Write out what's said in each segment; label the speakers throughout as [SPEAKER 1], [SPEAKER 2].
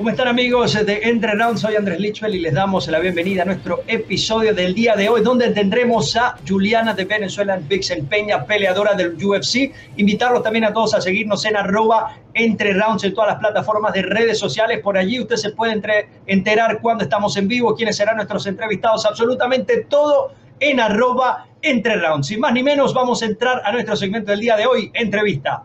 [SPEAKER 1] ¿Cómo están amigos de Entre Rounds? Soy Andrés Lichwell y les damos la bienvenida a nuestro episodio del día de hoy, donde tendremos a Juliana de Venezuela Vixen Peña, peleadora del UFC. Invitarlos también a todos a seguirnos en arroba Entre Rounds en todas las plataformas de redes sociales. Por allí usted se puede enterar cuando estamos en vivo, quiénes serán nuestros entrevistados, absolutamente todo en arroba Entre Rounds. Sin más ni menos, vamos a entrar a nuestro segmento del día de hoy, entrevista.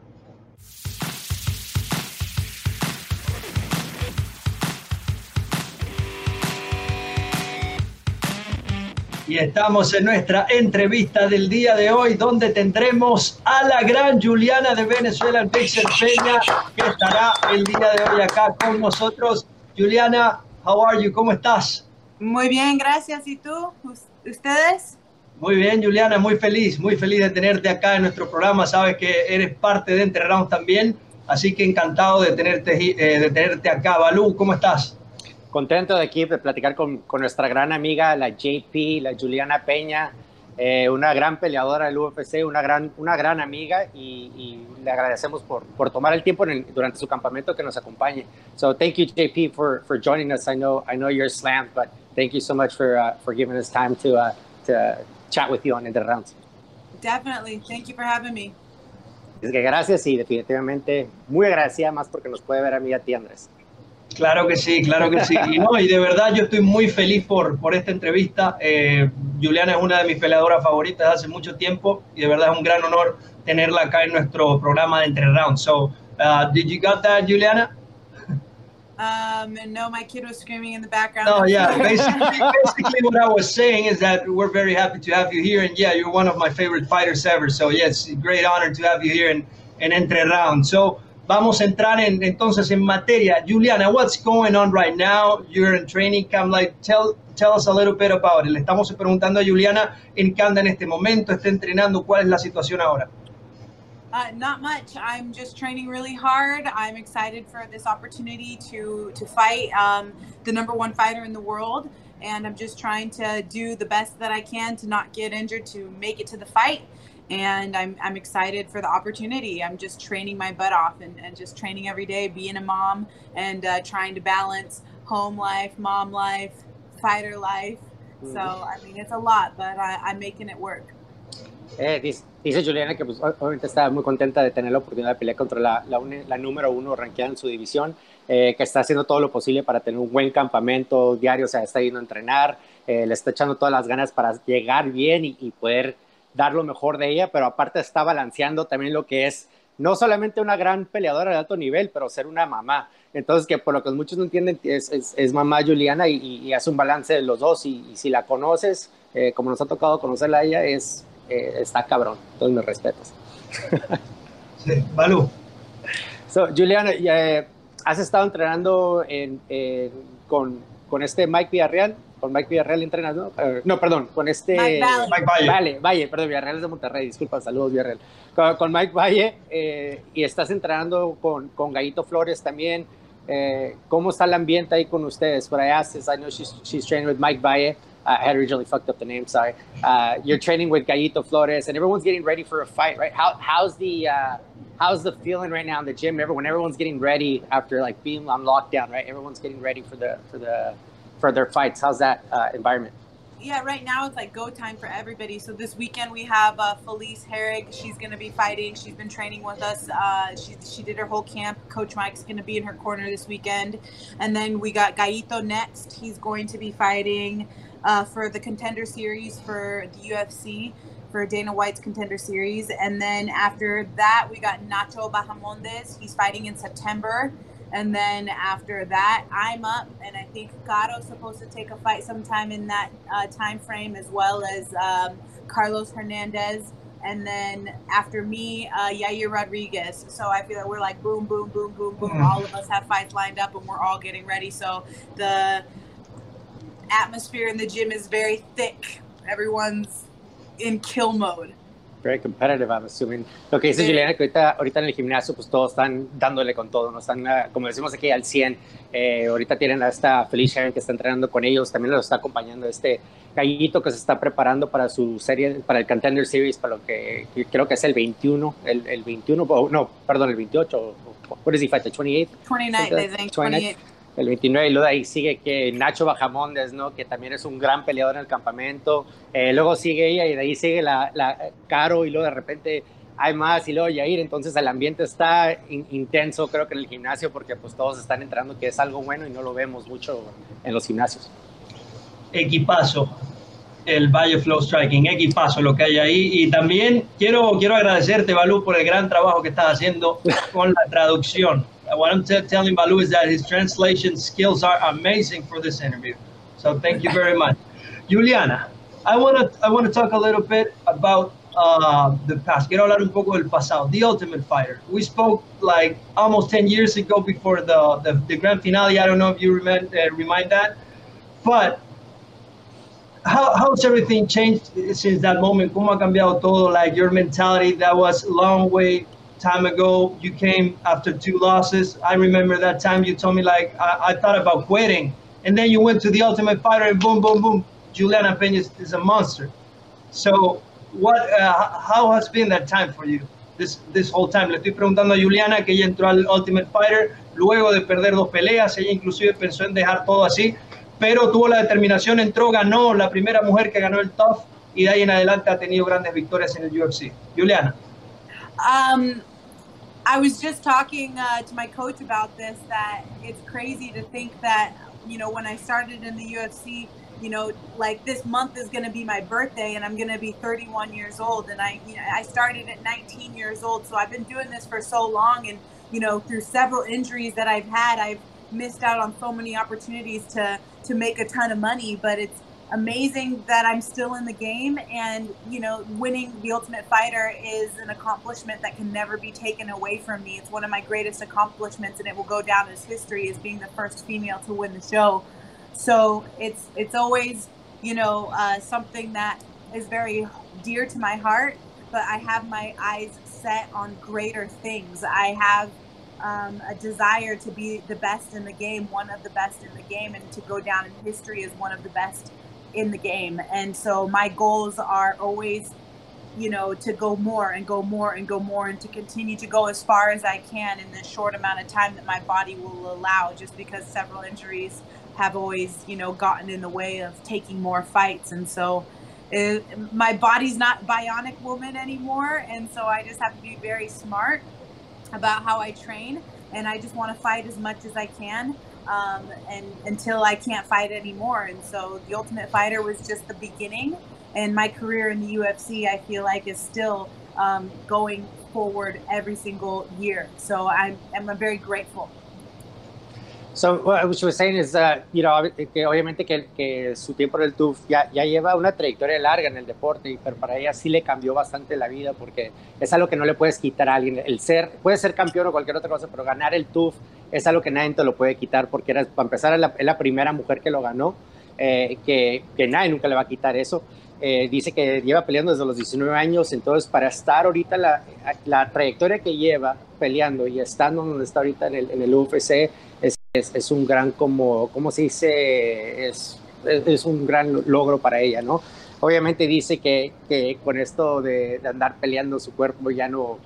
[SPEAKER 1] Y estamos en nuestra entrevista del día de hoy, donde tendremos a la gran Juliana de Venezuela, el Pixel Peña, que estará el día de hoy acá con nosotros. Juliana, how are you? ¿Cómo estás?
[SPEAKER 2] Muy bien, gracias. ¿Y tú? ¿Ustedes?
[SPEAKER 1] Muy bien, Juliana, muy feliz, muy feliz de tenerte acá en nuestro programa. Sabes que eres parte de Entre también, así que encantado de tenerte, eh, de tenerte acá. Balú, ¿cómo estás?
[SPEAKER 3] Contento de aquí de platicar con, con, nuestra gran amiga, la JP, la Juliana Peña, eh, una gran peleadora del UFC, una gran, una gran amiga y, y le agradecemos por, por tomar el tiempo en el, durante su campamento que nos acompañe. So thank you, JP, for, for joining us. I know, I know you're slammed, but thank you so much for, uh, for giving us time to, uh, to chat with you on the rounds.
[SPEAKER 2] Definitely. Thank you for having me.
[SPEAKER 3] Es que gracias y definitivamente muy agradecida más porque nos puede ver a mí y a ti, Andrés.
[SPEAKER 1] Claro que sí, claro que sí. Y, no, y de verdad yo estoy muy feliz por, por esta entrevista. Eh, Juliana es una de mis peleadoras favoritas hace mucho tiempo y de verdad es un gran honor tenerla acá en nuestro programa de Entre Rounds. So, uh, did you got that, Juliana?
[SPEAKER 2] Um, no, my kid was screaming in the background.
[SPEAKER 1] Oh, yeah. Basically, basically, what I was saying is that we're very happy to have you here. And yeah, you're one of my favorite fighters ever. So, yes, great honor to have you here in, in Entre Rounds. So, Vamos a entrar en, entonces en materia. Juliana, what's going on right now? You're in training camp. Like, tell, tell us a little bit about it. Le estamos preguntando a Juliana en qué anda en este momento, está entrenando, cuál es la situación ahora.
[SPEAKER 2] Uh, not much. I'm just training really hard. I'm excited for this opportunity to to fight um, the number one fighter in the world, and I'm just trying to do the best that I can to not get injured to make it to the fight. And I'm, I'm excited for the opportunity. I'm just training my butt off and, and just training every day, being a mom and uh, trying to balance home life, mom life, fighter life. Mm-hmm. So, I mean, it's a lot, but I, I'm making it work.
[SPEAKER 3] Eh, dice, dice, Juliana que pues, obviamente está muy contenta de tener la oportunidad de pelear contra la, la, la número uno ranqueada en su división, eh, que está haciendo todo lo posible para tener un buen campamento diario, o sea, está yendo a entrenar, eh, le está echando todas las ganas para llegar bien y, y poder dar lo mejor de ella, pero aparte está balanceando también lo que es no solamente una gran peleadora de alto nivel, pero ser una mamá. Entonces, que por lo que muchos no entienden, es, es, mamá Juliana y, hace un balance de los dos. Y, si la conoces, eh, como nos ha tocado conocerla a ella, es, eh, está cabrón. Entonces, me respetas.
[SPEAKER 1] Sí.
[SPEAKER 3] So, Juliana, eh, ¿has estado entrenando en, con, con este Mike Villarreal? Con Mike Villarreal entrenas, ¿no? No, perdón, con este...
[SPEAKER 2] Mike
[SPEAKER 1] Valle.
[SPEAKER 3] Valle. Valle, perdón, Villarreal es de Monterrey, disculpa, saludos Villarreal. Con, Mike Valle eh, y estás entrenando con, con Gallito Flores también. Eh, ¿Cómo está el ambiente ahí con ustedes? But I asked this, I know she's, she's training with Mike Valle. Uh, I had originally fucked up the name, sorry. Uh, you're training with Gallito Flores and everyone's getting ready for a fight, right? How, how's the... Uh, how's the feeling right now in the gym? Everyone, everyone's getting ready after like being on lockdown, right? Everyone's getting ready for the for the for their fights. How's that uh, environment?
[SPEAKER 2] Yeah, right now it's like go time for everybody. So this weekend we have uh, Felice Herrig. She's going to be fighting. She's been training with us. Uh, she she did her whole camp. Coach Mike's going to be in her corner this weekend, and then we got Gaito next. He's going to be fighting uh, for the contender series for the UFC for Dana White's contender series, and then after that we got Nacho Bahamondes. He's fighting in September. And then after that, I'm up, and I think Cato's supposed to take a fight sometime in that uh, time frame, as well as um, Carlos Hernandez. And then after me, uh, Yair Rodriguez. So I feel like we're like boom, boom, boom, boom, boom. Mm-hmm. All of us have fights lined up, and we're all getting ready. So the atmosphere in the gym is very thick. Everyone's in kill mode.
[SPEAKER 3] Very competitive, I'm assuming. Lo que dice Juliana, que ahorita, ahorita en el gimnasio, pues todos están dándole con todo, no están, ah, como decimos aquí, al 100. Eh, ahorita tienen a esta Felicia que está entrenando con ellos, también los está acompañando este gallito que se está preparando para su serie, para el Contender Series, para lo que creo que es el 21, el, el 21, no, perdón, el 28, what is he fight, the 28th?
[SPEAKER 2] 29, I think, 28.
[SPEAKER 3] El 29 y luego de ahí sigue que Nacho Bajamondes, ¿no? Que también es un gran peleador en el campamento. Eh, luego sigue ella y de ahí sigue la, la, Caro y luego de repente hay más y luego Yair. Entonces el ambiente está intenso creo que en el gimnasio porque pues todos están entrando que es algo bueno y no lo vemos mucho en los gimnasios.
[SPEAKER 1] Equipazo el Valle Flow Striking, equipazo lo que hay ahí. Y también quiero, quiero agradecerte, Balú, por el gran trabajo que estás haciendo con la traducción. What I'm telling Balu is that his translation skills are amazing for this interview. So thank you very much, Juliana. I want to I want to talk a little bit about uh, the past. Quiero hablar un poco del pasado. The Ultimate Fighter. We spoke like almost 10 years ago before the the, the grand finale. I don't know if you remind uh, remind that, but how how's everything changed since that moment? ¿Cómo ha cambiado todo? Like your mentality that was a long way time ago. You came after two losses. I remember that time you told me like I, I thought about quitting, and then you went to the Ultimate Fighter and boom, boom, boom. Juliana Peña is, a monster. So, what? Uh, how has been that time for you? This this whole time. Le estoy preguntando a Juliana que ella entró al Ultimate Fighter luego de perder dos peleas. Ella inclusive pensó en dejar todo así, pero tuvo la determinación, entró, ganó la primera mujer que ganó el TUF y de ahí en adelante ha tenido grandes victorias en el UFC. Juliana.
[SPEAKER 2] Um, I was just talking uh, to my coach about this that it's crazy to think that, you know, when I started in the UFC, you know, like this month is going to be my birthday and I'm going to be 31 years old. And I, you know, I started at 19 years old. So I've been doing this for so long. And, you know, through several injuries that I've had, I've missed out on so many opportunities to, to make a ton of money. But it's, amazing that I'm still in the game. And, you know, winning the Ultimate Fighter is an accomplishment that can never be taken away from me. It's one of my greatest accomplishments, and it will go down as history as being the first female to win the show. So it's it's always, you know, uh, something that is very dear to my heart. But I have my eyes set on greater things. I have um, a desire to be the best in the game, one of the best in the game, and to go down in history as one of the best in the game. And so my goals are always, you know, to go more and go more and go more and to continue to go as far as I can in the short amount of time that my body will allow, just because several injuries have always, you know, gotten in the way of taking more fights. And so it, my body's not bionic woman anymore. And so I just have to be very smart about how I train. And I just want to fight as much as I can um, and until I can't fight anymore. And so the Ultimate Fighter was just the beginning, and my career in the UFC, I feel like, is still um, going forward every single year. So I'm, I'm very grateful.
[SPEAKER 3] So what she was saying is, uh, you know, que obviamente que, su tiempo en el TUF ya, lleva una trayectoria larga en el deporte, pero para ella sí le cambió bastante la vida porque es algo que no le puedes quitar a alguien. El ser, puede ser campeón o cualquier otra cosa, pero ganar el TUF es algo que nadie te lo puede quitar porque era, para empezar es la, primera mujer que lo ganó, eh, que, nadie nunca le va a quitar eso. Eh, dice que lleva peleando desde los 19 años, entonces para estar ahorita la, la trayectoria que lleva peleando y estando donde está ahorita en en el UFC es, un gran, como, ¿cómo se dice? Es, es, un gran logro para ella, ¿no? Obviamente dice que, que con esto de, andar peleando su cuerpo ya no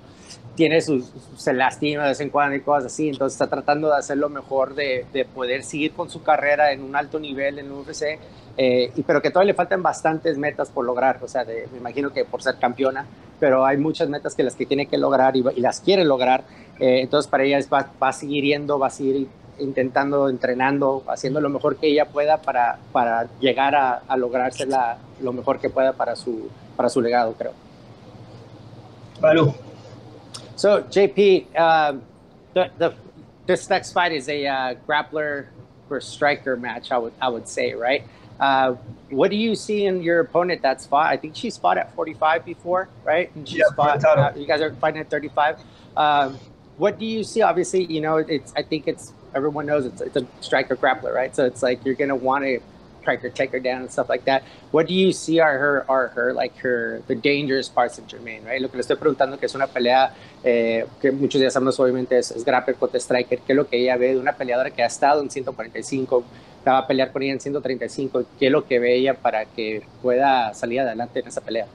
[SPEAKER 3] tiene sus, se lastima de vez en cuando y cosas así, entonces está tratando de hacer lo mejor de, de poder seguir con su carrera en un alto nivel en UFC, eh, y, pero que todavía le faltan bastantes metas por lograr, o sea, me imagino que por ser campeona, pero hay muchas metas que las que tiene que lograr y, y las quiere lograr, eh, entonces para ella es, va, va, a seguir yendo, va a seguir intentando, entrenando, haciendo lo mejor que ella pueda para, para llegar a, a lograrse la, lo mejor que pueda para su, para su legado, creo.
[SPEAKER 1] Balu.
[SPEAKER 3] So, JP, uh, the, the, this next fight is a uh, grappler for striker match, I would, I would say, right? Uh, what do you see in your opponent that's fought? I think she's fought at 45 before, right? And she's
[SPEAKER 1] yeah,
[SPEAKER 3] fought, uh, you guys are fighting at 35. Um, what do you see? Obviously, you know, it's I think it's everyone knows it's, it's a striker grappler, right? So it's like you're gonna want to try to take her down and stuff like that. What do you see are her are her like her the dangerous parts of Jermaine, right? Lo que le estoy preguntando que es una pelea eh, que muchos ya sabemos obviamente es, es grappler contra striker, ¿qué es lo que ella ve de una peleadora que ha estado en 145, va a pelear con ella en 135, qué es lo que ve ella para que pueda salir adelante en esa pelea?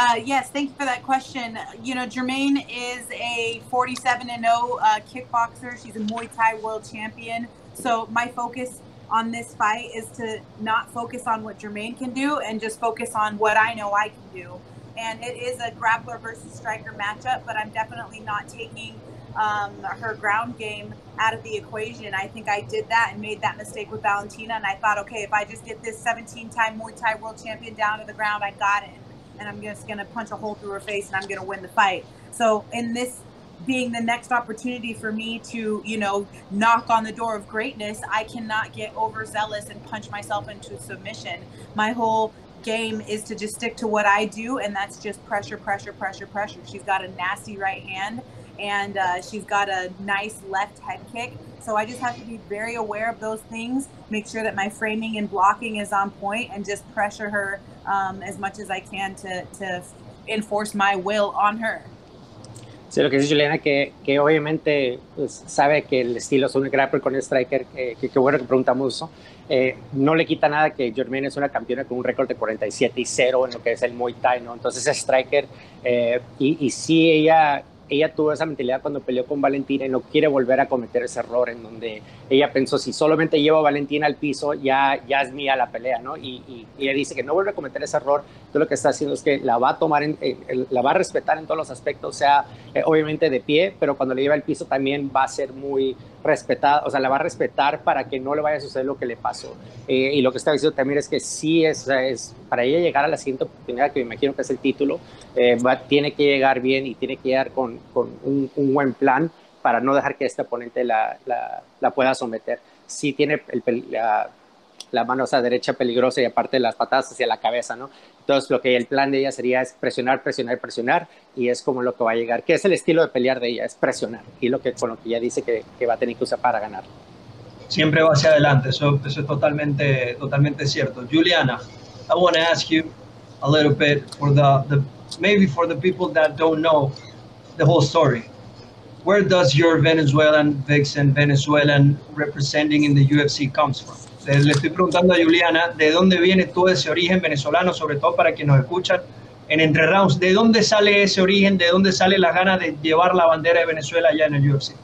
[SPEAKER 2] Uh, yes, thank you for that question. You know, Jermaine is a 47 and 0 uh, kickboxer. She's a Muay Thai world champion. So my focus on this fight is to not focus on what Jermaine can do and just focus on what I know I can do. And it is a grappler versus striker matchup, but I'm definitely not taking um, her ground game out of the equation. I think I did that and made that mistake with Valentina. And I thought, okay, if I just get this 17 time Muay Thai world champion down to the ground, I got it. And I'm just to punch a hole through her face and I'm to win the fight. So in this being the next opportunity for me to, you know, knock on the door of greatness, I cannot get overzealous and punch myself into submission. My whole game is to just stick to what I do, and that's just pressure, pressure, pressure, pressure. She's got a nasty right hand, and uh, she's got a nice left head kick. So I just have to be very aware of those things, make sure that my framing and blocking is on point, and just pressure her um, as much as I can to, to enforce my will on her.
[SPEAKER 3] Sí, lo que dice Juliana, que, que obviamente pues, sabe que el estilo es un grappler con striker, que, que, bueno que preguntamos eso. Eh, no le quita nada que Germaine es una campeona con un récord de 47 y 0 en lo que es el Muay Thai, ¿no? Entonces es striker eh, y, y sí ella ella tuvo esa mentalidad cuando peleó con Valentina y no quiere volver a cometer ese error en donde ella pensó, si solamente llevo a Valentina al piso, ya, ya es mía la pelea, ¿no? Y, y, ella dice que no vuelve a cometer ese error, todo lo que está haciendo es que la va a tomar, en, la va a respetar en todos los aspectos, o sea, eh, obviamente de pie, pero cuando le lleva al piso también va a ser muy respetada, o sea, la va a respetar para que no le vaya a suceder lo que le pasó. Eh, y lo que está diciendo también es que sí es, es, para ella llegar a la siguiente oportunidad, que me imagino que es el título, eh, va, tiene que llegar bien y tiene que llegar con, con un, buen plan para no dejar que este oponente la, la, pueda someter. Sí tiene el, la, la mano o derecha peligrosa y aparte las patadas hacia la cabeza, ¿no? Entonces lo que el plan de ella sería es presionar, presionar, presionar y es como lo que va a llegar, que es el estilo de pelear de ella, es presionar y lo que con lo que ella dice que, que va a tener que usar para ganar.
[SPEAKER 1] Siempre va hacia adelante, eso, eso es totalmente, totalmente cierto. Juliana, I want to ask you a little bit for the, the maybe for the people that don't know the whole story. Where does your Venezuelan vixen, Venezuelan representing in the UFC comes from? Le estoy preguntando a Juliana de dónde viene todo ese origen venezolano, sobre todo para quienes nos escuchan en Entre Rounds. ¿De dónde sale ese origen? ¿De dónde sale la gana de llevar la bandera de Venezuela allá en el UFC?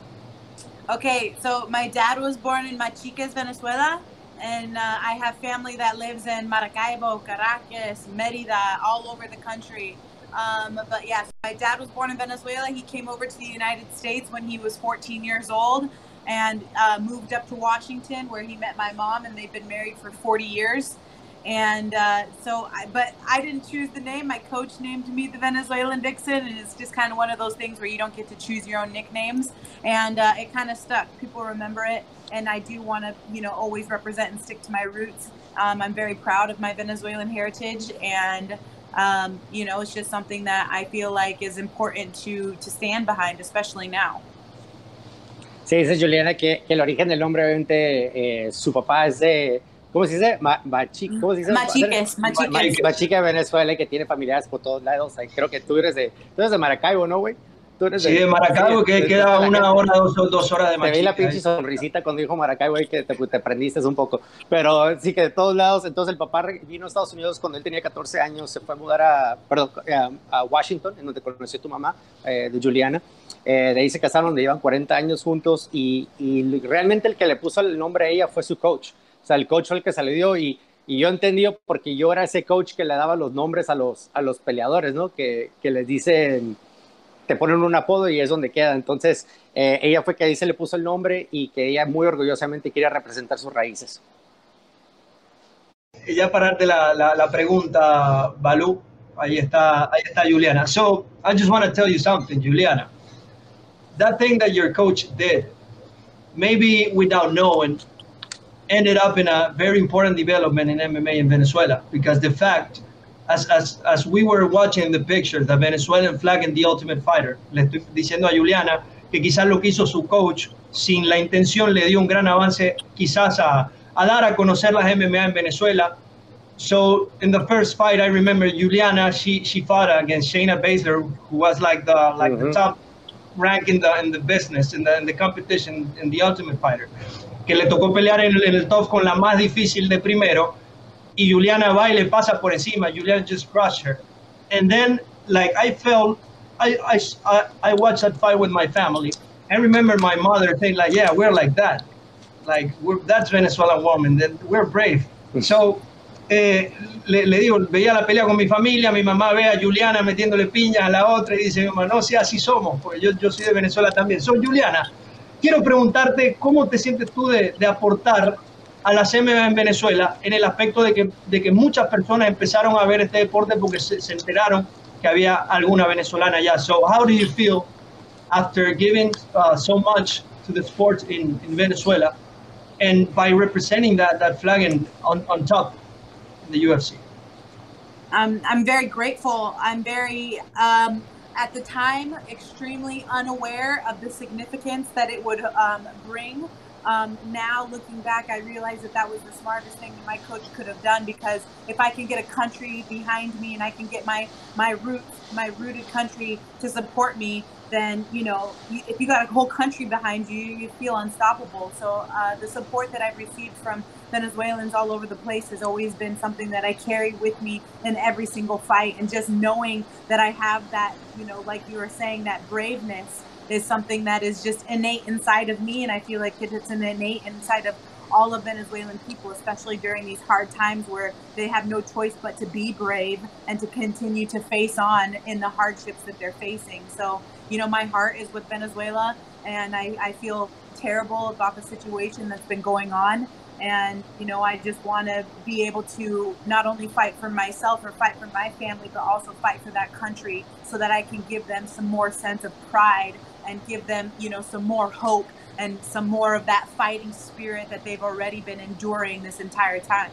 [SPEAKER 2] Okay, so my dad was born in Machiques, Venezuela, and uh, I have family that lives in Maracaibo, Caracas, Merida, all over the country. Um, but yeah, my dad was born in Venezuela. He came over to the United States when he was 14 years old and uh, moved up to Washington where he met my mom, and they've been married for 40 years. And uh, so, I, but I didn't choose the name. My coach named me the Venezuelan Vixen, and it's just kind of one of those things where you don't get to choose your own nicknames. And uh, it kind of stuck. People remember it, and I do want to, you know, always represent and stick to my roots. Um, I'm very proud of my Venezuelan heritage, and um, you know, it's just something that I feel like is important to to stand behind, especially now.
[SPEAKER 3] Sí, dice Juliana que, que el origen del nombre, obviamente, eh, su papá es de, ¿cómo se dice? Ma, machi, ¿Cómo se dice?
[SPEAKER 2] Machiques, machiques.
[SPEAKER 3] Machique de Venezuela, que tiene familiares por todos lados. Creo que tú eres de, tú eres de Maracaibo, ¿no, güey?
[SPEAKER 1] Sí, de, Maracaibo, que queda una hora, dos, dos horas de
[SPEAKER 3] Machique. Te vi la pinche sonrisita cuando dijo Maracaibo y que te, te prendiste un poco. Pero sí que de todos lados, entonces el papá vino a Estados Unidos cuando él tenía 14 años, se fue a mudar a, perdón, a, Washington, en donde conoció a tu mamá, eh, de Juliana. Eh, de ahí se casaron, donde llevan 40 años juntos y, y, realmente el que le puso el nombre a ella fue su coach. O sea, el coach fue el que se le dio y, y yo entendí porque yo era ese coach que le daba los nombres a los, a los peleadores, ¿no? Que, que les dicen, te ponen un apodo y es donde queda. Entonces, eh, ella fue que ahí se le puso el nombre y que ella muy orgullosamente quería representar sus raíces.
[SPEAKER 1] Y ya para darte la, la, la pregunta, Balú, ahí está, ahí está Juliana. So, I just want to tell you something, Juliana. that thing that your coach did, maybe without knowing, ended up in a very important development in MMA in Venezuela because the fact, as, as, as we were watching the picture, the Venezuelan flag and the Ultimate Fighter, le estoy diciendo a Juliana que quizás lo que hizo su coach sin la intención le dio un gran avance quizás a, a dar a conocer las MMA en Venezuela. So in the first fight, I remember Juliana, she, she fought against Shayna Baszler, who was like the like mm -hmm. the top rank in the, in the business, in the, in the competition, in the Ultimate Fighter, que le tocó pelear en, en el top con la más difícil de primero, y Juliana va y le pasa por encima, Juliana just crushed her. and then like I felt I I I, watched that fight with my family. I remember my mother saying like, yeah, we're like that, like we're, that's Venezuelan woman, that we're brave. So eh, le, le, digo, veía la pelea con mi familia, mi mamá ve a Juliana metiéndole piña a la otra y dice, mi mamá, no, sí, así somos, porque yo, yo soy de Venezuela también. Soy Juliana, quiero preguntarte cómo te sientes tú de, de aportar a la MMA en Venezuela en el aspecto de que, de que muchas personas empezaron a ver este deporte porque se, se enteraron que había alguna venezolana allá. So, how do you feel after giving uh, so much to the sport in, in Venezuela and by representing that, that flag in, on, on top in the UFC?
[SPEAKER 2] Um, I'm very grateful. I'm very, um, at the time, extremely unaware of the significance that it would um, bring. Um, now looking back, I realize that that was the smartest thing that my coach could have done because if I can get a country behind me and I can get my my roots, my rooted country to support me, then you know if you got a whole country behind you, you feel unstoppable. So uh, the support that I've received from Venezuelans all over the place has always been something that I carry with me in every single fight, and just knowing that I have that, you know, like you were saying, that braveness is something that is just innate inside of me, and I feel like it's an innate inside of all of Venezuelan people, especially during these hard times where they have no choice but to be brave and to continue to face on in the hardships that they're facing. So, you know, my heart is with Venezuela, and I, I feel terrible about the situation that's been going on. And, you know, I just want to be able to not only fight for myself or fight for my family, but also fight for that country so that I can give them some more sense of pride and give them, you know, some more hope and some more of that fighting spirit that they've already been enduring this entire time.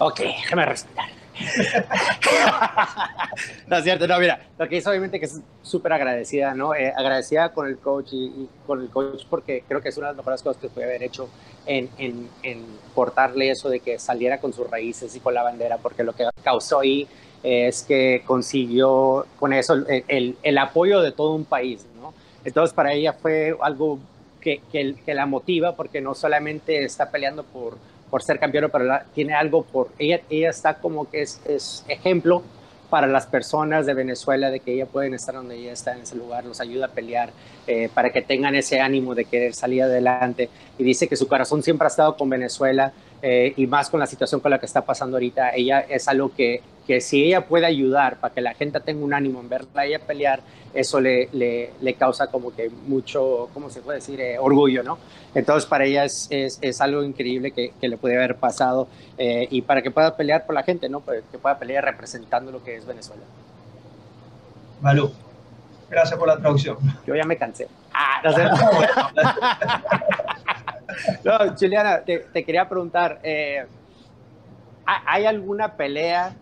[SPEAKER 3] Ok, déjame respirar. no es cierto, no, mira, lo que es obviamente que es súper agradecida, ¿no? Eh, agradecida con el coach y, y, con el coach porque creo que es una de las mejores cosas que puede haber hecho en, en, en, portarle eso de que saliera con sus raíces y con la bandera, porque lo que causó ahí es que consiguió con eso el, el, apoyo de todo un país, ¿no? Entonces para ella fue algo que, que, la motiva porque no solamente está peleando por por ser campeona, pero tiene algo por ella, ella está como que es, es, ejemplo para las personas de Venezuela de que ella pueden estar donde ella está en ese lugar, los ayuda a pelear eh, para que tengan ese ánimo de querer salir adelante y dice que su corazón siempre ha estado con Venezuela eh, y más con la situación con la que está pasando ahorita, ella es algo que, que si ella puede ayudar para que la gente tenga un ánimo en verla a ella pelear, eso le, le, le, causa como que mucho, ¿cómo se puede decir? Eh, orgullo, ¿no? Entonces para ella es, es, es algo increíble que, que, le puede haber pasado eh, y para que pueda pelear por la gente, ¿no? Que pueda pelear representando lo que es Venezuela.
[SPEAKER 1] Malú, gracias por la traducción.
[SPEAKER 3] Yo ya me cansé. Ah, no, sé. Juliana, te, quería preguntar, eh, ¿hay alguna pelea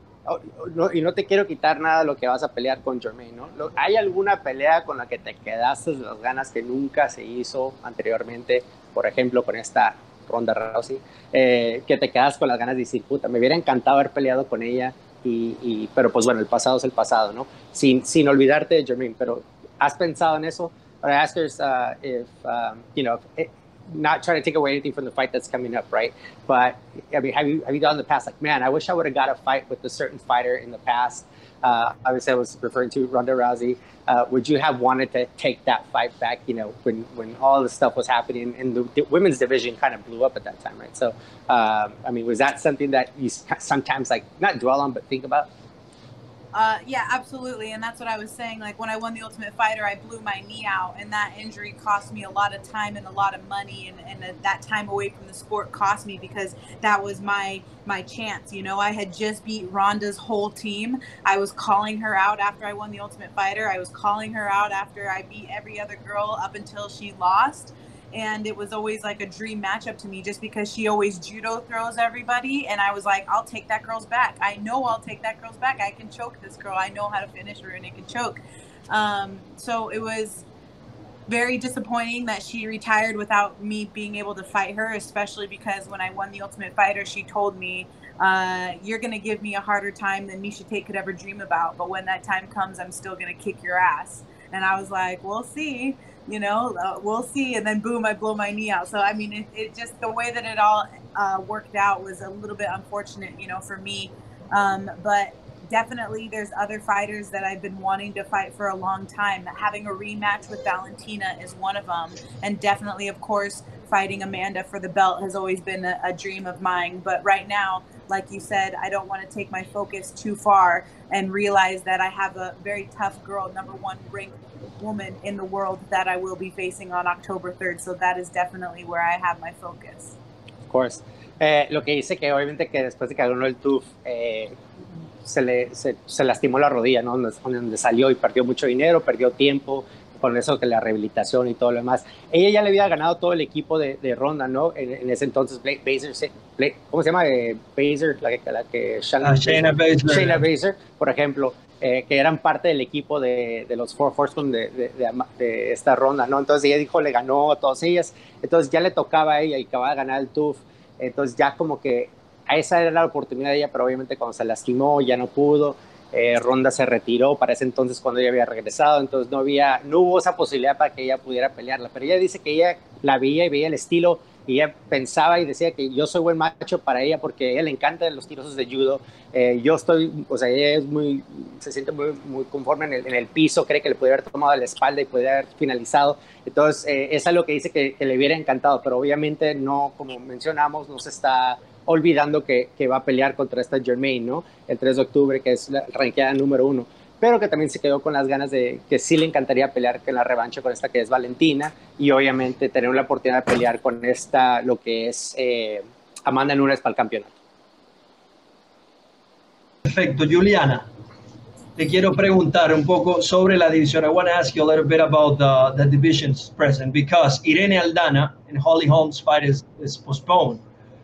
[SPEAKER 3] no, y no te quiero quitar nada lo que vas a pelear con Jermaine, ¿no? ¿Hay alguna pelea con la que te quedaste las ganas que nunca se hizo anteriormente? Por ejemplo, con esta Ronda Rousey, eh, que te quedas con las ganas de decir, puta, me hubiera encantado haber peleado con ella, y, y, pero pues bueno, el pasado es el pasado, ¿no? Sin, sin olvidarte de Jermaine, pero ¿has pensado en eso? I asked her uh, if, um, you know, not trying to take away anything from the fight that's coming up, right? But I mean, have you have you done in the past like, man, I wish I would have got a fight with a certain fighter in the past. Uh, obviously, I was referring to Ronda Rousey. Uh, would you have wanted to take that fight back? You know, when when all this stuff was happening and the, the women's division kind of blew up at that time, right? So, um, I mean, was that something that you sometimes like not dwell on but think about?
[SPEAKER 2] Uh, yeah, absolutely. And that's what I was saying. Like when I won the Ultimate Fighter, I blew my knee out, and that injury cost me a lot of time and a lot of money. And, and that time away from the sport cost me because that was my my chance. You know, I had just beat Ronda's whole team. I was calling her out after I won the Ultimate Fighter. I was calling her out after I beat every other girl up until she lost and it was always like a dream matchup to me just because she always judo throws everybody and i was like i'll take that girl's back. I know i'll take that girl's back. I can choke this girl. I know how to finish her and it can choke. Um, so it was very disappointing that she retired without me being able to fight her especially because when i won the ultimate fighter she told me uh, you're going to give me a harder time than Misha Tate could ever dream about but when that time comes i'm still going to kick your ass. And i was like we'll see you know, uh, we'll see. And then boom, I blow my knee out. So, I mean, it, it just, the way that it all uh, worked out was a little bit unfortunate, you know, for me. Um, but definitely there's other fighters that I've been wanting to fight for a long time. Having a rematch with Valentina is one of them, and definitely, of course, fighting Amanda for the belt has always been a, a dream of mine. But right now, like you said, I don't want to take my focus too far and realize that I have a very tough girl, number one ranked woman in the world that I will be facing on October 3rd. So that is definitely where I have my focus.
[SPEAKER 3] Of course. Eh, lo que dice que obviamente que después de que ganó el TUF eh, se, le, se, se, lastimó la rodilla, ¿no? Donde, donde, salió y perdió mucho dinero, perdió tiempo, con eso que la rehabilitación y todo lo demás. Ella ya le había ganado todo el equipo de, de Ronda, ¿no? En, en, ese entonces, Blake Baser, Blake, ¿cómo se llama? Eh, Baser, la que, la que Shana,
[SPEAKER 1] ah, Shayna Baser.
[SPEAKER 3] Shayna Baser, por ejemplo, eh, que eran parte del equipo de, de los Four Horsemen de, de, de, esta ronda, ¿no? Entonces ella dijo, le ganó a todas ellas, entonces ya le tocaba a ella y acababa de ganar el TUF, entonces ya como que a esa era la oportunidad de ella, pero obviamente cuando se lastimó ya no pudo, eh, Ronda se retiró para ese entonces cuando ella había regresado, entonces no, había, no hubo esa posibilidad para que ella pudiera pelearla, pero ella dice que ella la veía y veía el estilo y ella pensaba y decía que yo soy buen macho para ella porque a ella le encantan los tiros de judo, eh, yo estoy, o sea, ella es muy, se siente muy, muy conforme en el, en el, piso, cree que le puede haber tomado la espalda y puede haber finalizado, entonces eh, es algo que dice que, que le hubiera encantado, pero obviamente no, como mencionamos, no se está olvidando que, va a pelear contra esta Germain, ¿no? El 3 de octubre, que es la ranqueada número uno, pero que también se quedó con las ganas de que sí le encantaría pelear en la revancha con esta que es Valentina y obviamente tener la oportunidad de pelear con esta, lo que es eh, Amanda Nunes para el campeonato.
[SPEAKER 1] Perfecto, Juliana. Te quiero preguntar un poco sobre la división. I want to ask you a little bit about the, divisions present because Irene Aldana and Holly Holmes fight is postponed.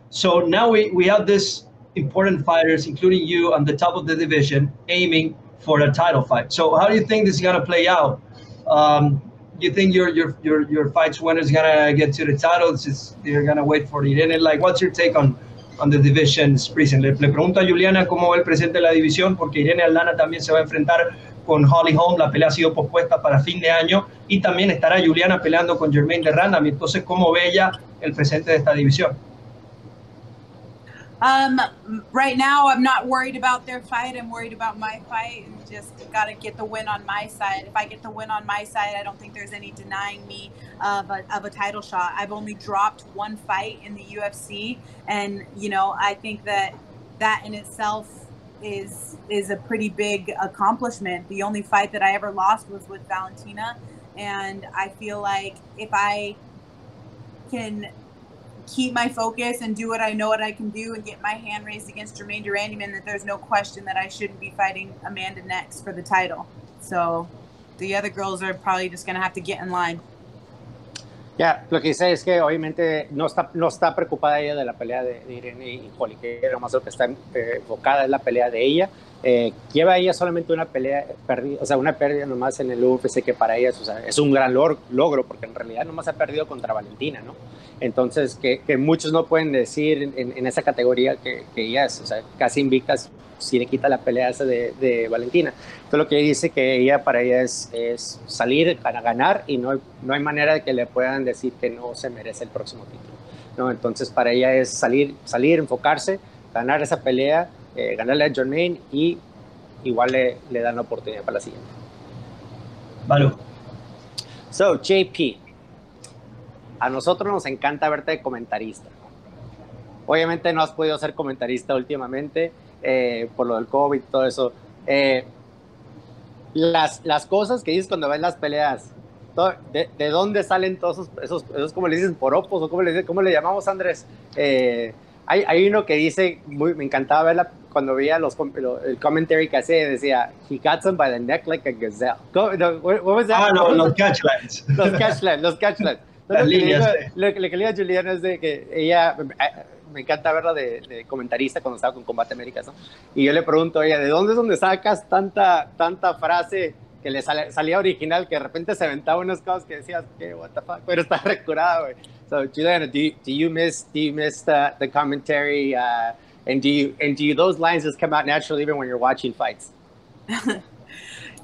[SPEAKER 1] So now we, we have this important fighters, including you, on the top of the division, aiming for a title fight. So how do you think this is gonna play out? Um, you think your your your your fights winner is gonna get to the titles? Is they're gonna wait for the end? Like, what's your take on on the divisions present? Le, pregunto a Juliana cómo va el presente de la división, porque Irene Aldana también se va a enfrentar con Holly Holm. La pelea ha sido pospuesta para fin de año y también estará Juliana peleando con Jermaine de Random. Entonces, ¿cómo ve ella el presente de esta división?
[SPEAKER 2] Um, right now, I'm not worried about their fight. I'm worried about my fight and just got to get the win on my side. If I get the win on my side, I don't think there's any denying me of a, of a title shot. I've only dropped one fight in the UFC, and you know, I think that that in itself is is a pretty big accomplishment. The only fight that I ever lost was with Valentina, and I feel like if I can keep my focus and do what I know what I can do and get my hand raised against Jermaine Durandyman, that there's no question that I shouldn't be fighting Amanda next for the title. So the other girls are probably just going to have to get in line.
[SPEAKER 3] Ya, yeah, lo que dice es que obviamente no está, no está preocupada ella de la pelea de, de Irene y Holly, que lo más lo que está eh, enfocada es la pelea de ella. Eh, lleva ella solamente una pelea perdida, o sea, una pérdida nomás en el UFC que para ella es, o sea, es un gran log logro, porque en realidad nomás ha perdido contra Valentina, ¿no? Entonces, que, que muchos no pueden decir en, en esa categoría que, que, ella es, o sea, casi invicta si le quita la pelea esa de, de Valentina. Entonces, lo que dice que ella, para ella es, es salir para ganar y no, no hay manera de que le puedan decir que no se merece el próximo título, ¿no? Entonces, para ella es salir, salir enfocarse, ganar esa pelea, eh, ganarle a Jermaine y igual le, le dan la oportunidad para la siguiente.
[SPEAKER 1] Vale.
[SPEAKER 3] So, JP, a nosotros nos encanta verte de comentarista. Obviamente no has podido ser comentarista últimamente eh, por lo del COVID y todo eso. Eh, las, las cosas que dices cuando ves las peleas, todo, de, de, dónde salen todos esos, esos, esos como le dicen, poropos o cómo le, cómo le llamamos, Andrés? Eh, hay, hay, uno que dice, muy, me encantaba verla cuando veía los, el commentary que hacía, decía, he got some by the neck like a gazelle. What, what was that?
[SPEAKER 1] Ah, no, los catchlines.
[SPEAKER 3] Los catchlines, los catchlines.
[SPEAKER 1] Las
[SPEAKER 3] lo,
[SPEAKER 1] líneas,
[SPEAKER 3] que digo, lo, lo, que le a Juliana es de que ella, me encanta verla de, de, comentarista cuando estaba con Combate Américas, ¿no? Y yo le pregunto a ella, ¿de dónde es donde sacas tanta, tanta frase que le sale, salía original, que de repente se aventaba unas cosas que decías, ¿qué, what the fuck? Pero está recurada, güey. So, Juliana, do you, do you miss, do you miss the, the commentary, uh, and do you, and do you, those lines just come out naturally even when you're watching fights?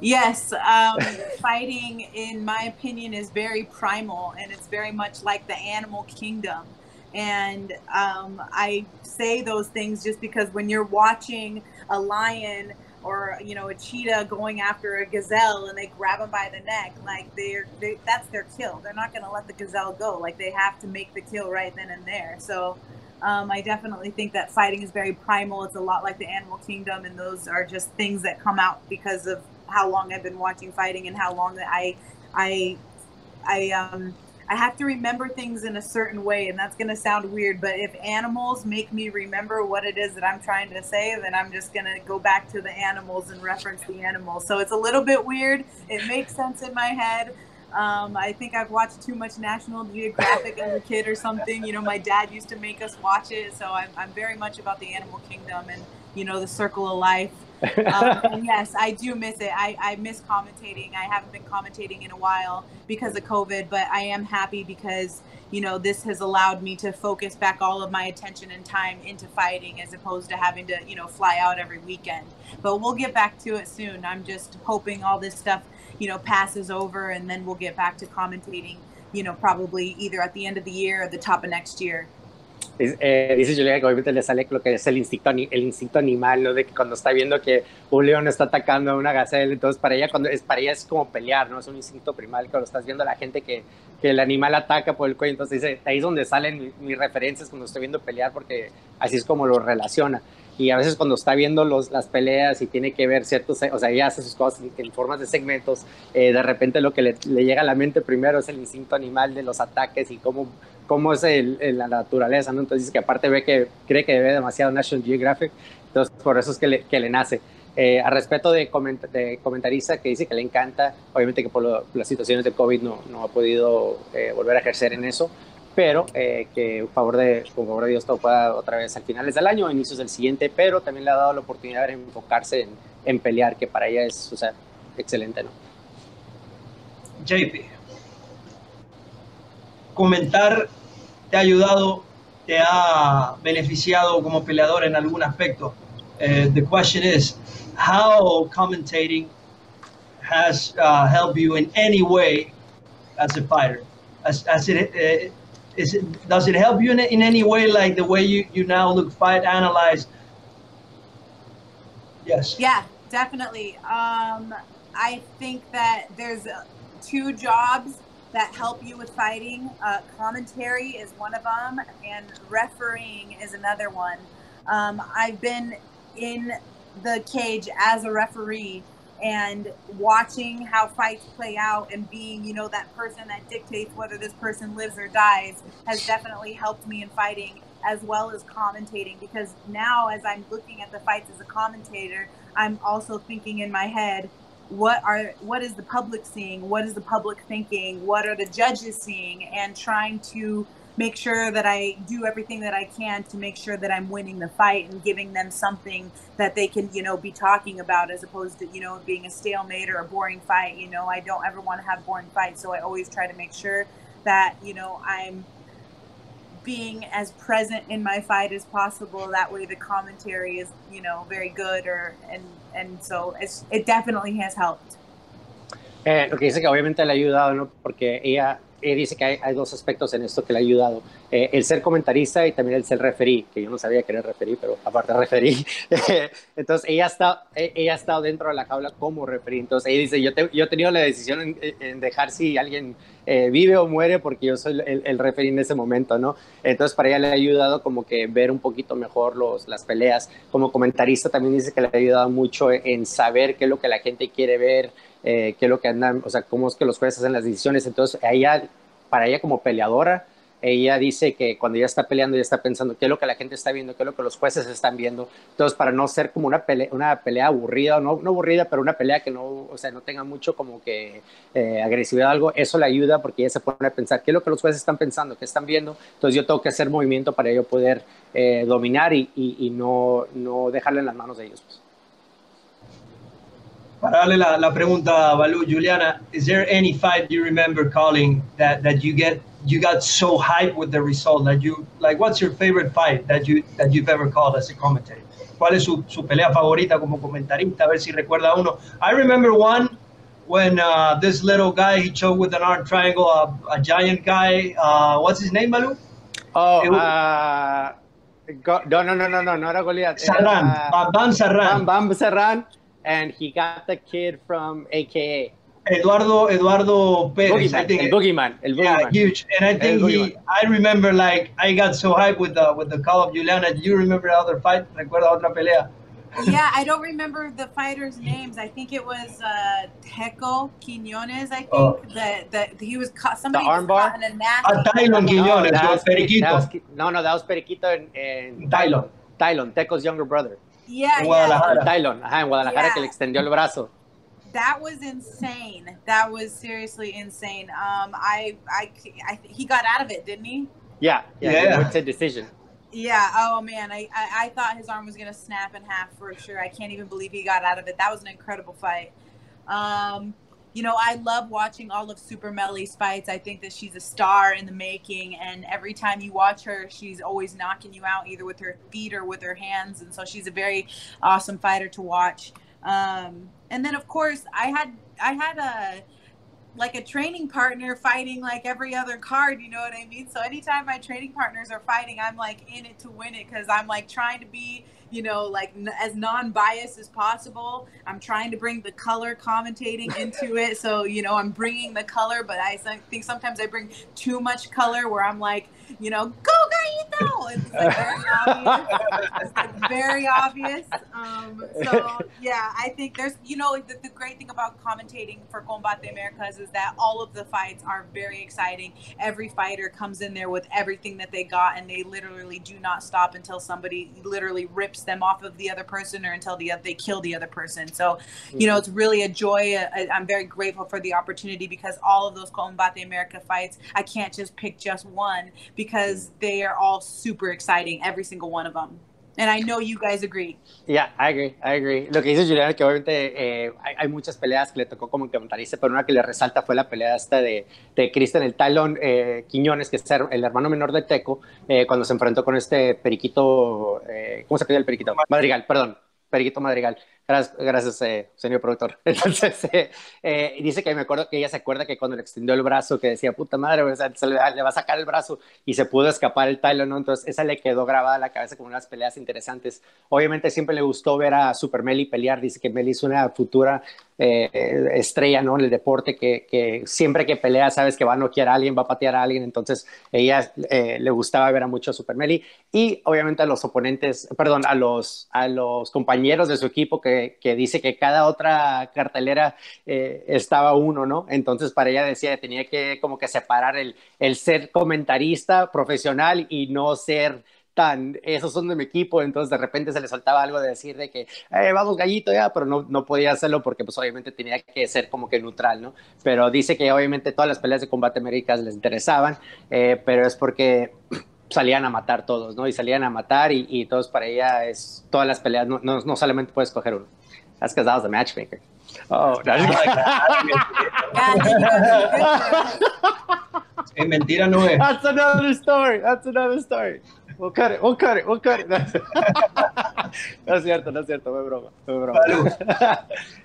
[SPEAKER 2] Yes, um, fighting, in my opinion, is very primal and it's very much like the animal kingdom. And um, I say those things just because when you're watching a lion or you know a cheetah going after a gazelle and they grab them by the neck like they're they, that's their kill they're not going to let the gazelle go like they have to make the kill right then and there so um, i definitely think that fighting is very primal it's a lot like the animal kingdom and those are just things that come out because of how long i've been watching fighting and how long that i i i um I have to remember things in a certain way, and that's going to sound weird, but if animals make me remember what it is that I'm trying to say, then I'm just going to go back to the animals and reference the animals. So it's a little bit weird. It makes sense in my head. Um, I think I've watched too much National Geographic as a kid or something. You know, my dad used to make us watch it, so I'm, I'm very much about the animal kingdom and, you know, the circle of life um, yes, I do miss it. I, I miss commentating. I haven't been commentating in a while because of COVID, but I am happy because, you know, this has allowed me to focus back all of my attention and time into fighting as opposed to having to, you know, fly out every weekend. But we'll get back to it soon. I'm just hoping all this stuff, you know, passes over and then we'll get back to commentating, you know, probably either at the end of the year or the top of next year.
[SPEAKER 3] Eh, dice Julia que obviamente le sale lo que es el instinto, el instinto animal, ¿no? De que cuando está viendo que un león está atacando a una gacela, entonces para ella, cuando es, para ella es como pelear, ¿no? Es un instinto primal, cuando estás viendo a la gente que, que el animal ataca por el cuello, entonces dice, ahí es donde salen mis, referencias cuando estoy viendo pelear, porque así es como lo relaciona. Y a veces cuando está viendo los, las peleas y tiene que ver ciertos, o sea, ella hace sus cosas en, formas de segmentos, eh, de repente lo que le, le llega a la mente primero es el instinto animal de los ataques y cómo cómo es el, la naturaleza, ¿no? Entonces, que aparte ve que cree que ve demasiado National Geographic, entonces por eso es que le, que le nace. Eh, a respecto de, de, comentarista que dice que le encanta, obviamente que por las situaciones de COVID no, no ha podido eh, volver a ejercer en eso, pero eh, que favor, de, por favor de Dios todo pueda otra vez al finales del año, inicios del siguiente, pero también le ha dado la oportunidad de enfocarse en, pelear, que para ella es o sea, excelente, ¿no?
[SPEAKER 1] JP comentar te ha ayudado, te ha beneficiado como peleador en algún aspecto. Uh, the question is, how commentating has uh, helped you in any way as a fighter? As, as it, uh, is it, does it help you in, in any way, like the way you, you now look, fight, analyze? Yes.
[SPEAKER 2] Yeah, definitely. Um, I think that there's two jobs that help you with fighting. Uh, commentary is one of them, and refereeing is another one. Um, I've been in the cage as a referee and watching how fights play out and being, you know, that person that dictates whether this person lives or dies has definitely helped me in fighting as well as commentating because now as I'm looking at the fights as a commentator, I'm also thinking in my head, what are what is the public seeing? What is the public thinking? What are the judges seeing? And trying to make sure that I do everything that I can to make sure that I'm winning the fight and giving them something that they can, you know, be talking about as opposed to, you know, being a stalemate or a boring fight. You know, I don't ever want to have boring fights. So I always try to make sure that, you know, I'm being as present in my fight as possible. That way, the commentary is, you know, very good. Or and and so it's, it definitely has helped.
[SPEAKER 3] Eh, lo que dice que obviamente le ha ayudado, ¿no? Porque ella dice que hay, hay, dos aspectos en esto que le ha ayudado. Eh, el ser comentarista y también el ser referí, que yo no sabía que era referí, pero aparte referí. Entonces, ella está, e, ella ha estado dentro de la jaula como referí. Entonces, ella dice, yo, yo he tenido la decisión en, en dejar si alguien eh, vive o muere porque yo soy el, el referí en ese momento, ¿no? Entonces, para ella le ha ayudado como que ver un poquito mejor los, las peleas. Como comentarista también dice que le ha ayudado mucho en saber qué es lo que la gente quiere ver, eh, qué es lo que andan, o sea, cómo es que los jueces hacen las decisiones. Entonces, ella, para ella como peleadora, ella dice que cuando ella está peleando, ella está pensando qué es lo que la gente está viendo, qué es lo que los jueces están viendo. Entonces, para no ser como una pelea, una pelea aburrida, no, no aburrida, pero una pelea que no, o sea, no tenga mucho como que eh, agresividad o algo, eso le ayuda porque ella se pone a pensar qué es lo que los jueces están pensando, qué están viendo. Entonces, yo tengo que hacer movimiento para yo poder eh, dominar y, y, no, no dejarle en las manos de ellos. Pues.
[SPEAKER 1] Para darle la, la pregunta a Balú, Juliana, is there any fight you remember calling that, that you get you got so hyped with the result that you like what's your favorite fight that you that you've ever called as a commentator? ¿Cuál es su, su pelea favorita como comentarista? A ver si recuerda uno. I remember one when uh, this little guy he choked with an arm triangle, a, a giant guy. Uh, what's his name, Balú?
[SPEAKER 3] Oh, uh, no, no, no, no, no, no era Goliath.
[SPEAKER 1] Serran,
[SPEAKER 3] era,
[SPEAKER 1] Bam Serran.
[SPEAKER 3] Bam, Bam Serran and he got the kid from AKA.
[SPEAKER 1] Eduardo Eduardo Perez,
[SPEAKER 3] Boogeyman,
[SPEAKER 1] I think.
[SPEAKER 3] el Boogeyman, el
[SPEAKER 1] yeah,
[SPEAKER 3] Boogeyman.
[SPEAKER 1] huge. And I think he, I remember like I got so hyped with the with the call of Juliana. Do you remember the other fight? Recuerda otra pelea.
[SPEAKER 2] yeah, I don't remember the fighters' names. I think it was uh, Teco Quinones. I think
[SPEAKER 1] Oh.
[SPEAKER 2] that that he was caught. Somebody
[SPEAKER 3] The
[SPEAKER 2] was
[SPEAKER 3] armbar?
[SPEAKER 2] caught in a nasty.
[SPEAKER 1] Ah, Tylon Quiñones,
[SPEAKER 3] that
[SPEAKER 1] con
[SPEAKER 3] was-
[SPEAKER 1] Periquito.
[SPEAKER 3] that was- no, no, that was Periquito and, en
[SPEAKER 1] Tylon.
[SPEAKER 3] Tylon, Teco's younger brother.
[SPEAKER 2] Yeah,
[SPEAKER 1] En
[SPEAKER 2] yeah.
[SPEAKER 3] Tylon, ajá, en Guadalajara
[SPEAKER 2] Yeah.
[SPEAKER 3] que le extendió el brazo.
[SPEAKER 2] That was insane. That was seriously insane. Um, I, I, I, he got out of it, didn't he?
[SPEAKER 3] Yeah, yeah,
[SPEAKER 1] Yeah.
[SPEAKER 3] he went to decision.
[SPEAKER 2] Yeah. Oh man, I, I, I thought his arm was gonna snap in half for sure. I can't even believe he got out of it. That was an incredible fight. Um, you know, I love watching all of Super Melly's fights. I think that she's a star in the making, and every time you watch her, she's always knocking you out either with her feet or with her hands. And so she's a very awesome fighter to watch. Um, and then of course, I had I had a like a training partner fighting like every other card, you know what I mean? So anytime my training partners are fighting, I'm like in it to win it because I'm like trying to be, you know, like n- as non-biased as possible. I'm trying to bring the color commentating into it. So, you know, I'm bringing the color, but I think sometimes I bring too much color where I'm like, you know, go Gallito! It's like. Very obvious. Um, so yeah, I think there's, you know, the, the great thing about commentating for Combate Americas is that all of the fights are very exciting. Every fighter comes in there with everything that they got, and they literally do not stop until somebody literally rips them off of the other person or until the they kill the other person. So, you know, it's really a joy. I, I'm very grateful for the opportunity because all of those Combate America fights, I can't just pick just one because they are all super exciting, every single one of them. And I know you guys agree.
[SPEAKER 3] Yeah, I agree, I agree. Lo que dice Juliana que obviamente eh, hay, hay muchas peleas que le tocó como comentarista, pero una que le resalta fue la pelea esta de, de Cristian el Talón eh, Quiñones, que es el hermano menor de Teco, eh, cuando se enfrentó con este periquito, eh, ¿cómo se pide el periquito? Madrigal, perdón, periquito Madrigal. Gracias, gracias eh, señor productor. Entonces, eh, eh, dice que me acuerdo que ella se acuerda que cuando le extendió el brazo, que decía, puta madre, se le, va a sacar el brazo y se pudo escapar el Tyler, ¿no? Entonces, esa le quedó grabada en la cabeza como unas peleas interesantes. Obviamente, siempre le gustó ver a Super Meli pelear. Dice que Meli es una futura eh, estrella, ¿no? En el deporte, que, que siempre que pelea, sabes que va a noquear a alguien, va a patear a alguien. Entonces, ella le gustaba ver a mucho a Super Meli y obviamente a los oponentes, perdón, a a los compañeros de su equipo que, que dice que cada otra cartelera eh, estaba uno, ¿no? Entonces para ella decía que tenía que como que separar el, el ser comentarista profesional y no ser tan, esos son de mi equipo, entonces de repente se le soltaba algo de decir de que, eh, vamos gallito ya, pero no, no podía hacerlo porque pues obviamente tenía que ser como que neutral, ¿no? Pero dice que obviamente todas las peleas de combate américas les interesaban, eh, pero es porque salían a matar todos, ¿no? Y salían a matar y, y todos para ella es, todas las peleas, no, no, no solamente puedes coger uno. That's because I was matchmaker. Oh, no.
[SPEAKER 1] Es mentira no es.
[SPEAKER 3] That's another story. That's another story. We'll cut it. We'll cut it. We'll cut it. no es cierto, no es cierto. Fue broma. Fue broma.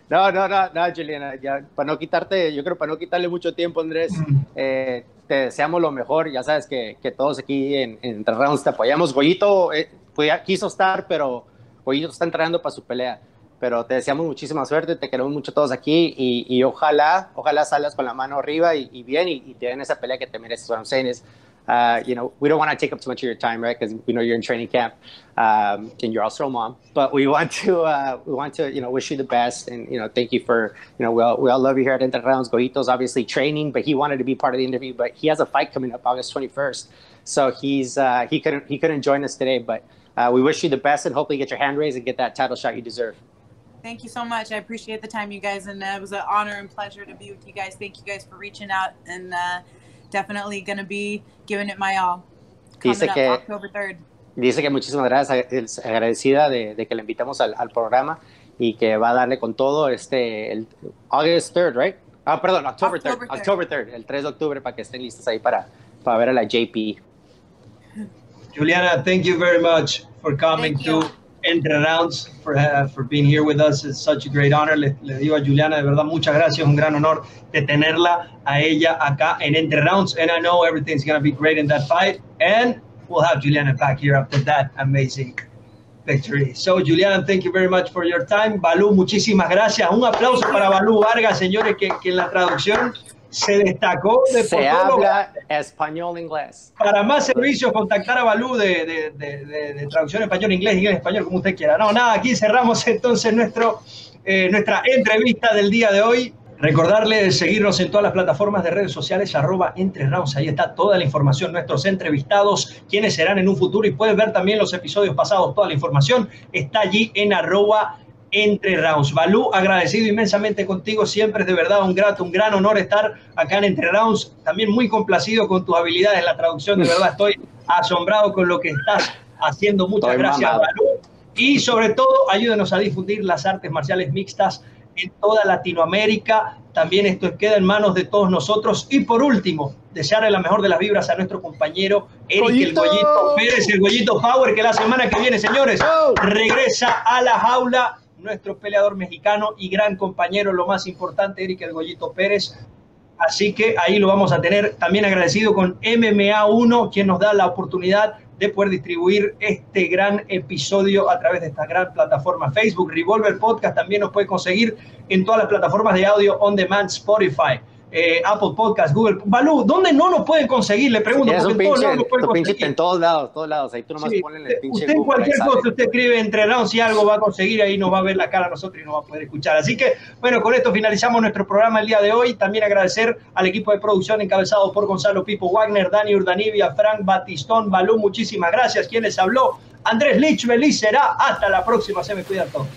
[SPEAKER 3] No, no, no, no, Juliana. Ya, para no quitarte, yo creo para no quitarle mucho tiempo, Andrés, eh, te deseamos lo mejor. Ya sabes que, que todos aquí en, en Rounds te apoyamos. Goyito eh, quiso estar, pero Goyito está entrenando para su pelea. Pero te deseamos muchísima suerte, te queremos mucho todos aquí y, y ojalá, ojalá salgas con la mano arriba y, y bien y, y te den esa pelea que te mereces. What I'm uh, you know, we don't want to take up too much of your time, right? Because we know you're in training camp um, and you're also a mom. But we want to, uh, we want to, you know, wish you the best and you know, thank you for, you know, we all, we all love you here at Entre Rounds. Goito's obviously training, but he wanted to be part of the interview. But he has a fight coming up August 21st, so he's uh, he couldn't he couldn't join us today. But uh, we wish you the best and hopefully get your hand raised and get that title shot you deserve.
[SPEAKER 2] Thank you so much. I appreciate the time, you guys, and it was an honor and pleasure to be with you guys. Thank you guys for reaching out, and uh, definitely going to be giving it my all.
[SPEAKER 3] Dice
[SPEAKER 2] up
[SPEAKER 3] que-
[SPEAKER 2] October 3rd.
[SPEAKER 3] Dice que muchísimas gracias, es agradecida de, de que le invitamos al, al programa y que va a darle con todo este el August 3rd, right? Ah, perdón, October 3rd,
[SPEAKER 2] October 3rd.
[SPEAKER 3] October 3rd, el 3 de octubre para que estén listos ahí para, para ver a la JP.
[SPEAKER 1] Juliana, thank you very much for coming
[SPEAKER 2] Thank you.
[SPEAKER 1] To Entre Rounds, for, uh, for being here with us. It's such a great honor. Le, le digo a Juliana, de verdad, muchas gracias. Un gran honor de tenerla a ella acá en Entre Rounds. And I know everything's going to be great in that fight. And we'll have Juliana back here after that amazing victory. So, Juliana, thank you very much for your time. Balú, muchísimas gracias. Un aplauso para Balú Vargas, señores, que, que en la traducción se destacó
[SPEAKER 3] de Se habla español-inglés.
[SPEAKER 1] Para más servicios, contactar a Balú de, de, de, traducción español-inglés, inglés-español, como usted quiera. No, nada, aquí cerramos entonces nuestro, eh, nuestra entrevista del día de hoy. Recordarles seguirnos en todas las plataformas de redes sociales, arroba entre rounds. Ahí está toda la información, nuestros entrevistados, quienes serán en un futuro y puedes ver también los episodios pasados. Toda la información está allí en arroba entre rounds. Balú, agradecido inmensamente contigo, siempre es de verdad un grato, un gran honor estar acá en Entre Rounds. También muy complacido con tus habilidades en la traducción, de verdad estoy asombrado con lo que estás haciendo. Muchas gracias, Balú. Y sobre todo, ayúdenos a difundir las artes marciales mixtas en toda Latinoamérica. También esto queda en manos de todos nosotros. Y por último, desearle la mejor de las vibras a nuestro compañero Eric el Goyito Pérez, el Goyito Power, que la semana que viene, señores, regresa a la jaula nuestro peleador mexicano y gran compañero, lo más importante, Eric El Pérez. Así que ahí lo vamos a tener también agradecido con MMA1, quien nos da la oportunidad de poder distribuir este gran episodio a través de esta gran plataforma Facebook. Revolver Podcast también nos puede conseguir en todas las plataformas de audio on demand, Spotify. Eh, Apple Podcast, Google. Balú, ¿dónde no nos pueden conseguir? Le pregunto.
[SPEAKER 3] Porque en todos lados pueden conseguir. En todos lados, todos lados. Ahí tú nomás sí. el pinche.
[SPEAKER 1] Usted en cualquier cosa, usted escribe entre rounds y algo va a conseguir, ahí nos va a ver la cara a nosotros y nos va a poder escuchar. Así que, bueno, con esto finalizamos nuestro programa el día de hoy. También agradecer al equipo de producción encabezado por Gonzalo Pipo Wagner, Dani Urdanivia, Frank Batistón, Balú, muchísimas gracias. Quien les habló, Andrés Lich, feliz será. Hasta la próxima, se me cuidan todos.